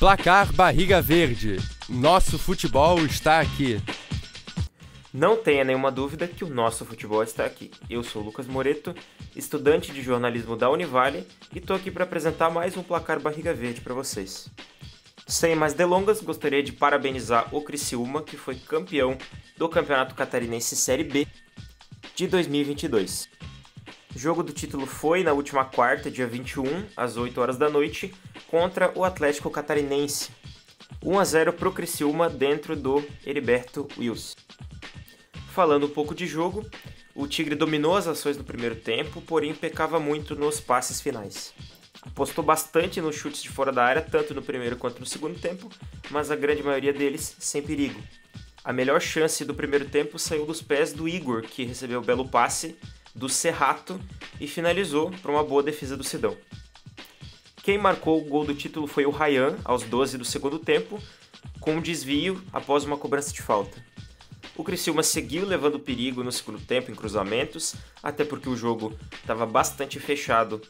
Placar Barriga Verde. Nosso futebol está aqui. Não tenha nenhuma dúvida que o nosso futebol está aqui. Eu sou Lucas Moreto, estudante de jornalismo da Univale e estou aqui para apresentar mais um Placar Barriga Verde para vocês. Sem mais delongas, gostaria de parabenizar o Criciúma, que foi campeão do Campeonato Catarinense Série B de 2022. O jogo do título foi na última quarta, dia 21, às 8 horas da noite, contra o Atlético Catarinense. 1 a 0 para o Criciúma dentro do Heriberto Wilson. Falando um pouco de jogo, o Tigre dominou as ações no primeiro tempo, porém pecava muito nos passes finais. Apostou bastante nos chutes de fora da área, tanto no primeiro quanto no segundo tempo, mas a grande maioria deles sem perigo. A melhor chance do primeiro tempo saiu dos pés do Igor, que recebeu o belo passe do Serrato e finalizou para uma boa defesa do Sidão. Quem marcou o gol do título foi o Ryan, aos 12 do segundo tempo, com um desvio após uma cobrança de falta. O Criciúma seguiu levando perigo no segundo tempo em cruzamentos, até porque o jogo estava bastante fechado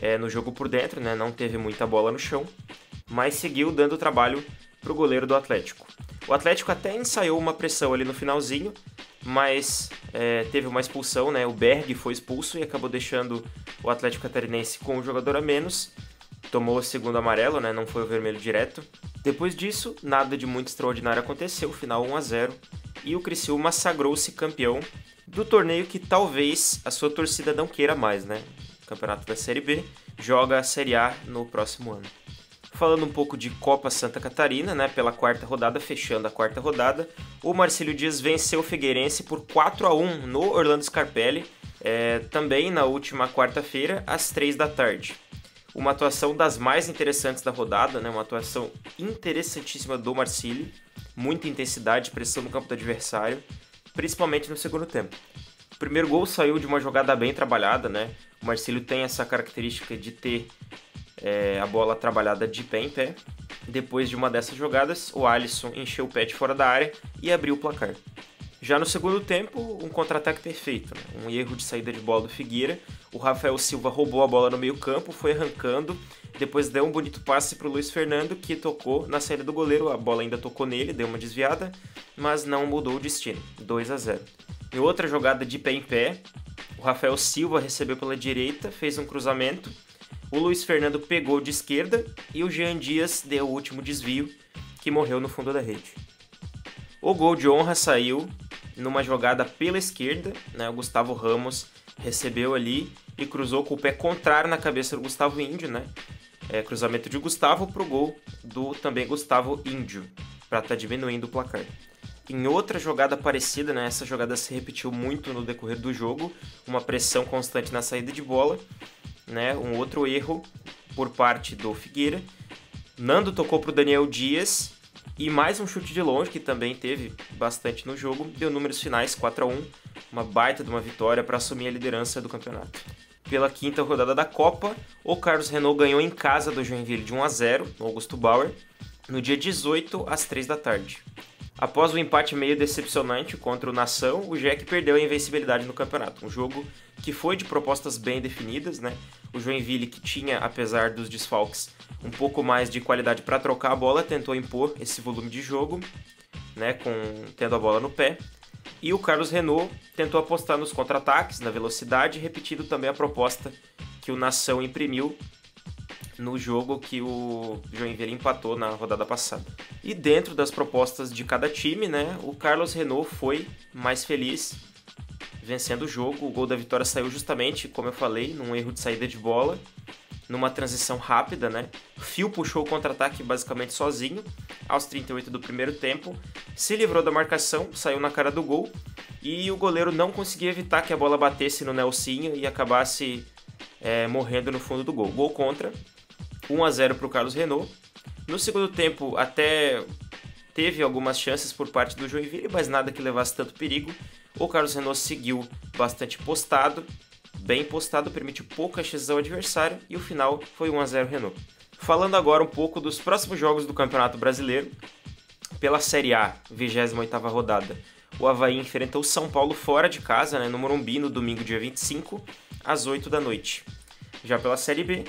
é, no jogo por dentro, né? não teve muita bola no chão, mas seguiu dando trabalho para o goleiro do Atlético. O Atlético até ensaiou uma pressão ali no finalzinho, mas é, teve uma expulsão, né? O Berg foi expulso e acabou deixando o Atlético Catarinense com um jogador a menos. Tomou o segundo amarelo, né? Não foi o vermelho direto. Depois disso, nada de muito extraordinário aconteceu, final 1 a 0 e o Criciúma sagrou-se campeão do torneio que talvez a sua torcida não queira mais, né? O campeonato da Série B joga a Série A no próximo ano. Falando um pouco de Copa Santa Catarina, né, pela quarta rodada, fechando a quarta rodada, o Marcílio Dias venceu o Figueirense por 4 a 1 no Orlando Scarpelli, é, também na última quarta-feira, às 3 da tarde. Uma atuação das mais interessantes da rodada, né, uma atuação interessantíssima do Marcílio, muita intensidade, pressão no campo do adversário, principalmente no segundo tempo. O primeiro gol saiu de uma jogada bem trabalhada, né? O Marcílio tem essa característica de ter é, a bola trabalhada de pé em pé. Depois de uma dessas jogadas, o Alisson encheu o pé de fora da área e abriu o placar. Já no segundo tempo, um contra-ataque perfeito, né? um erro de saída de bola do Figueira. O Rafael Silva roubou a bola no meio-campo, foi arrancando, depois deu um bonito passe para o Luiz Fernando, que tocou na saída do goleiro. A bola ainda tocou nele, deu uma desviada, mas não mudou o destino 2 a 0. Em outra jogada de pé em pé, o Rafael Silva recebeu pela direita, fez um cruzamento o Luiz Fernando pegou de esquerda e o Jean Dias deu o último desvio, que morreu no fundo da rede. O gol de honra saiu numa jogada pela esquerda, né? O Gustavo Ramos recebeu ali e cruzou com o pé contrário na cabeça do Gustavo Índio, né? É, cruzamento de Gustavo pro gol do também Gustavo Índio, para estar tá diminuindo o placar. Em outra jogada parecida, né, essa jogada se repetiu muito no decorrer do jogo, uma pressão constante na saída de bola, né? Um outro erro por parte do Figueira. Nando tocou para o Daniel Dias e mais um chute de longe que também teve bastante no jogo. Deu números finais 4 a 1, uma baita de uma vitória para assumir a liderança do campeonato. Pela quinta rodada da Copa, o Carlos Renault ganhou em casa do Joinville de 1 a 0 no Augusto Bauer no dia 18 às 3 da tarde. Após um empate meio decepcionante contra o Nação, o Jack perdeu a invencibilidade no campeonato. Um jogo que foi de propostas bem definidas, né? O Joinville, que tinha, apesar dos desfalques, um pouco mais de qualidade para trocar a bola, tentou impor esse volume de jogo, né? Com tendo a bola no pé. E o Carlos Renault tentou apostar nos contra-ataques, na velocidade, repetindo também a proposta que o Nação imprimiu no jogo que o Joinville empatou na rodada passada. E dentro das propostas de cada time, né, o Carlos Renault foi mais feliz vencendo o jogo. O gol da vitória saiu justamente, como eu falei, num erro de saída de bola, numa transição rápida, né? Fio puxou o contra-ataque basicamente sozinho aos 38 do primeiro tempo, se livrou da marcação, saiu na cara do gol e o goleiro não conseguia evitar que a bola batesse no Nelsinho e acabasse é, morrendo no fundo do gol. Gol contra, 1 a 0 para o Carlos Renault. No segundo tempo, até teve algumas chances por parte do Joinville, mas nada que levasse tanto perigo. O Carlos Renault seguiu bastante postado, bem postado, permitiu poucas chances ao adversário e o final foi 1 a 0 Renault. Falando agora um pouco dos próximos jogos do Campeonato Brasileiro. Pela Série A, 28ª rodada, o Havaí enfrenta o São Paulo fora de casa, né, no Morumbi, no domingo dia 25, às 8 da noite. Já pela Série B,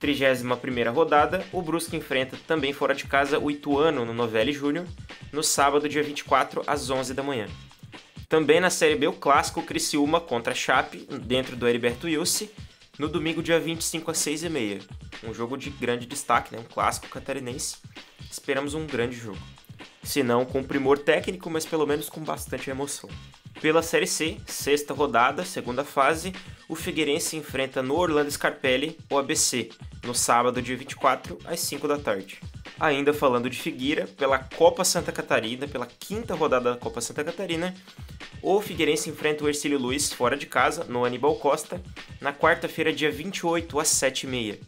31ª rodada, o Brusque enfrenta também fora de casa o Ituano no Novelli Júnior, no sábado, dia 24, às 11 da manhã. Também na Série B, o clássico Criciúma contra Chape, dentro do Heriberto Yussi, no domingo, dia 25, às 6h30. Um jogo de grande destaque, né? um clássico catarinense. Esperamos um grande jogo. Se não com primor técnico, mas pelo menos com bastante emoção. Pela Série C, sexta rodada, segunda fase, o Figueirense enfrenta no Orlando Scarpelli o ABC, no sábado, dia 24, às 5 da tarde. Ainda falando de Figueira, pela Copa Santa Catarina, pela quinta rodada da Copa Santa Catarina, o Figueirense enfrenta o Ercílio Luiz fora de casa, no Aníbal Costa, na quarta-feira, dia 28, às 7h30.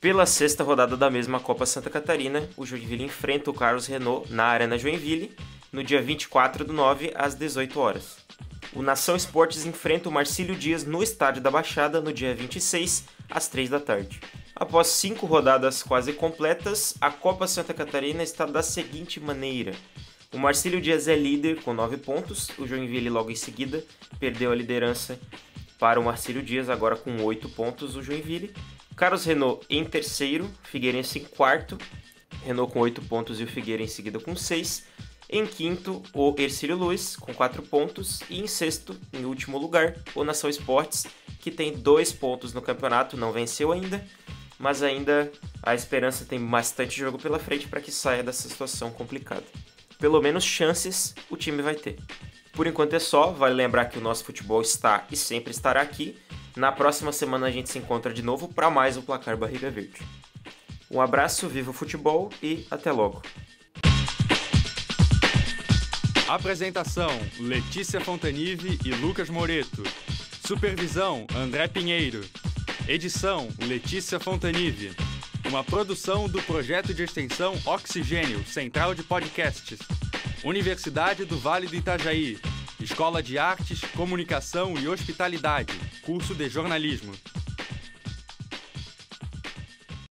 Pela sexta rodada da mesma Copa Santa Catarina, o Joinville enfrenta o Carlos Renault na Arena Joinville, no dia 24 do 9, às 18 horas o Nação Esportes enfrenta o Marcílio Dias no Estádio da Baixada no dia 26, às 3 da tarde. Após cinco rodadas quase completas, a Copa Santa Catarina está da seguinte maneira. O Marcílio Dias é líder com 9 pontos, o Joinville logo em seguida perdeu a liderança para o Marcílio Dias, agora com 8 pontos o Joinville. Carlos Renault em terceiro, Figueirense em quarto, Renault com 8 pontos e o Figueira em seguida com 6. Em quinto, o Ercílio Luiz, com 4 pontos. E em sexto, em último lugar, o Nação Esportes, que tem 2 pontos no campeonato, não venceu ainda, mas ainda a esperança tem bastante jogo pela frente para que saia dessa situação complicada. Pelo menos chances o time vai ter. Por enquanto é só, vale lembrar que o nosso futebol está e sempre estará aqui. Na próxima semana a gente se encontra de novo para mais o Placar Barriga Verde. Um abraço, viva o futebol e até logo! Apresentação: Letícia Fontanive e Lucas Moreto. Supervisão: André Pinheiro. Edição: Letícia Fontanive. Uma produção do projeto de extensão Oxigênio, Central de Podcasts. Universidade do Vale do Itajaí. Escola de Artes, Comunicação e Hospitalidade. Curso de Jornalismo.